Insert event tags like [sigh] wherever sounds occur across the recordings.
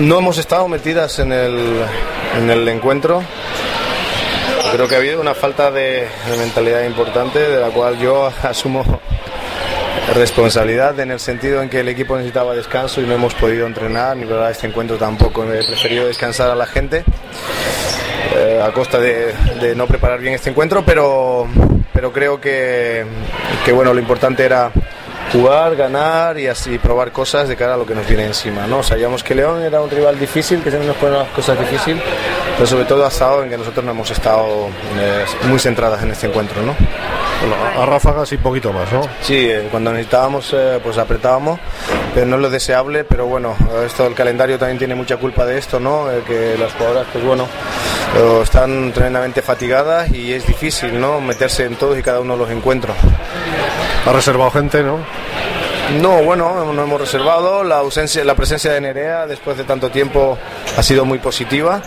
No hemos estado metidas en el, en el encuentro. Creo que ha habido una falta de, mentalidad importante de la cual yo [laughs] asumo responsabilidad en el sentido en que el equipo necesitaba descanso y no hemos podido entrenar ni preparar este encuentro tampoco. He preferido descansar a la gente eh, a costa de, de no preparar bien este encuentro, pero, pero creo que, que bueno, lo importante era jugar, ganar y así probar cosas de cara a lo que nos viene encima. ¿no? Sabíamos que León era un rival difícil, que siempre nos pone las cosas difíciles, pero sobre todo ha estado en que nosotros no hemos estado eh, muy centradas en este encuentro. ¿no? Bueno, a ráfagas y poquito más, ¿no? Sí, eh, cuando necesitábamos eh, pues apretábamos, pero no es lo deseable, pero bueno, esto el calendario también tiene mucha culpa de esto, ¿no? Que las jugadoras pues bueno, están tremendamente fatigadas y es difícil, ¿no? meterse en todos y cada uno de los encuentros. Ha reservado gente, ¿no? No, bueno, no hemos reservado. La ausencia, la presencia de Nerea después de tanto tiempo ha sido muy positiva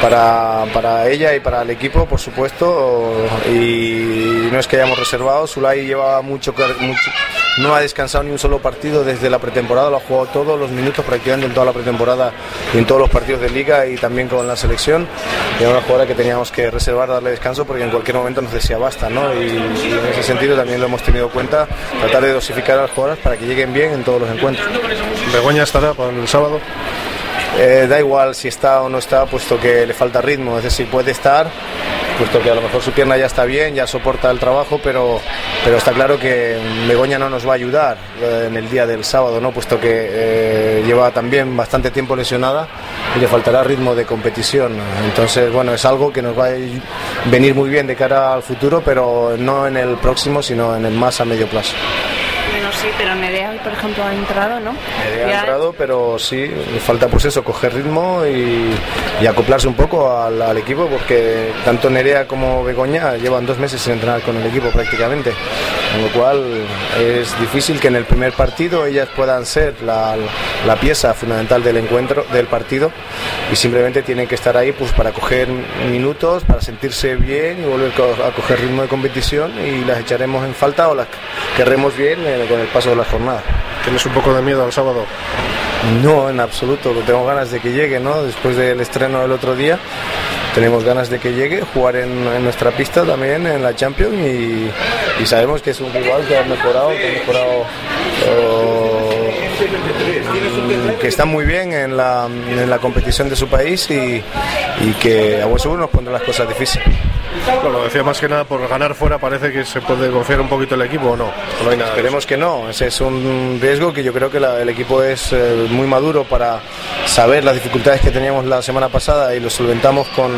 para, para ella y para el equipo, por supuesto. Y no es que hayamos reservado. Zulay lleva mucho, mucho no ha descansado ni un solo partido desde la pretemporada, lo ha jugado todos los minutos prácticamente en toda la pretemporada y en todos los partidos de liga y también con la selección. Era una jugadora que teníamos que reservar, darle descanso porque en cualquier momento nos decía basta, ¿no? Y, y en ese sentido también lo hemos tenido en cuenta, tratar de dosificar a las jugadoras para que lleguen bien en todos los encuentros. ¿Begoña estará para el sábado? Eh, da igual si está o no está, puesto que le falta ritmo, es decir, puede estar, puesto que a lo mejor su pierna ya está bien, ya soporta el trabajo, pero, pero está claro que Begoña no nos va a ayudar eh, en el día del sábado, ¿no? puesto que eh, lleva también bastante tiempo lesionada y le faltará ritmo de competición. Entonces, bueno, es algo que nos va a venir muy bien de cara al futuro, pero no en el próximo, sino en el más a medio plazo. Sí, pero Nerea, por ejemplo, ha entrado, ¿no? Ya- ha entrado, pero sí, falta pues eso, coger ritmo y, y acoplarse un poco al, al equipo, porque tanto Nerea como Begoña llevan dos meses sin entrenar con el equipo prácticamente, con lo cual es difícil que en el primer partido ellas puedan ser la, la pieza fundamental del encuentro, del partido, y simplemente tienen que estar ahí pues para coger minutos, para sentirse bien y volver a coger ritmo de competición y las echaremos en falta o las querremos bien eh, con el paso de la jornada. ¿Tienes un poco de miedo al sábado? No, en absoluto. Tengo ganas de que llegue, ¿no? Después del estreno del otro día, tenemos ganas de que llegue, jugar en, nuestra pista también, en la Champions, y, sabemos que es un rival que ha mejorado, que ha mejorado. eh, que está muy bien en la, competición de su país y, y que a seguro nos pondrá las cosas difíciles. Bueno, lo decía más que nada por ganar fuera, parece que se puede confiar un poquito el equipo o no. No hay nada Esperemos que no, ese es un riesgo que yo creo que la- el equipo es eh, muy maduro para saber las dificultades que teníamos la semana pasada y lo solventamos con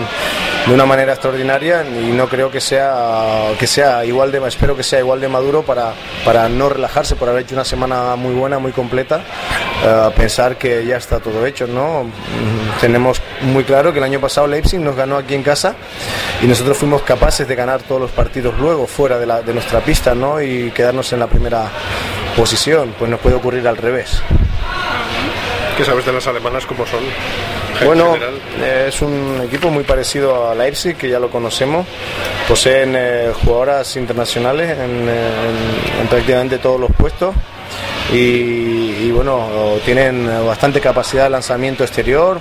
de una manera extraordinaria y no creo que sea que sea igual de espero que sea igual de maduro para, para no relajarse por haber hecho una semana muy buena, muy completa, eh, pensar que ya está todo hecho, ¿no? Mm, Tenemos muy claro que el año pasado Leipzig nos ganó aquí en casa y nosotros fuimos capaces de ganar todos los partidos luego fuera de, la, de nuestra pista, ¿no? Y quedarnos en la primera posición, pues nos puede ocurrir al revés. ¿Qué sabes de las alemanas cómo son? En Bueno, eh, es un equipo muy parecido a Leipzig, que ya lo conocemos. Poseen eh, jugadoras internacionales en, eh, en- en prácticamente todos los puestos. Y, bueno, tienen bastante capacidad de lanzamiento exterior,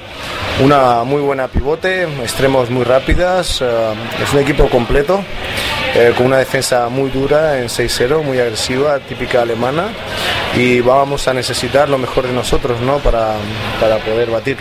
una muy buena pivote, extremos muy rápidas, eh, es un equipo completo, eh, con una defensa muy dura en 6-0, muy agresiva, típica alemana, y vamos a necesitar lo mejor de nosotros ¿no? para, para poder batir.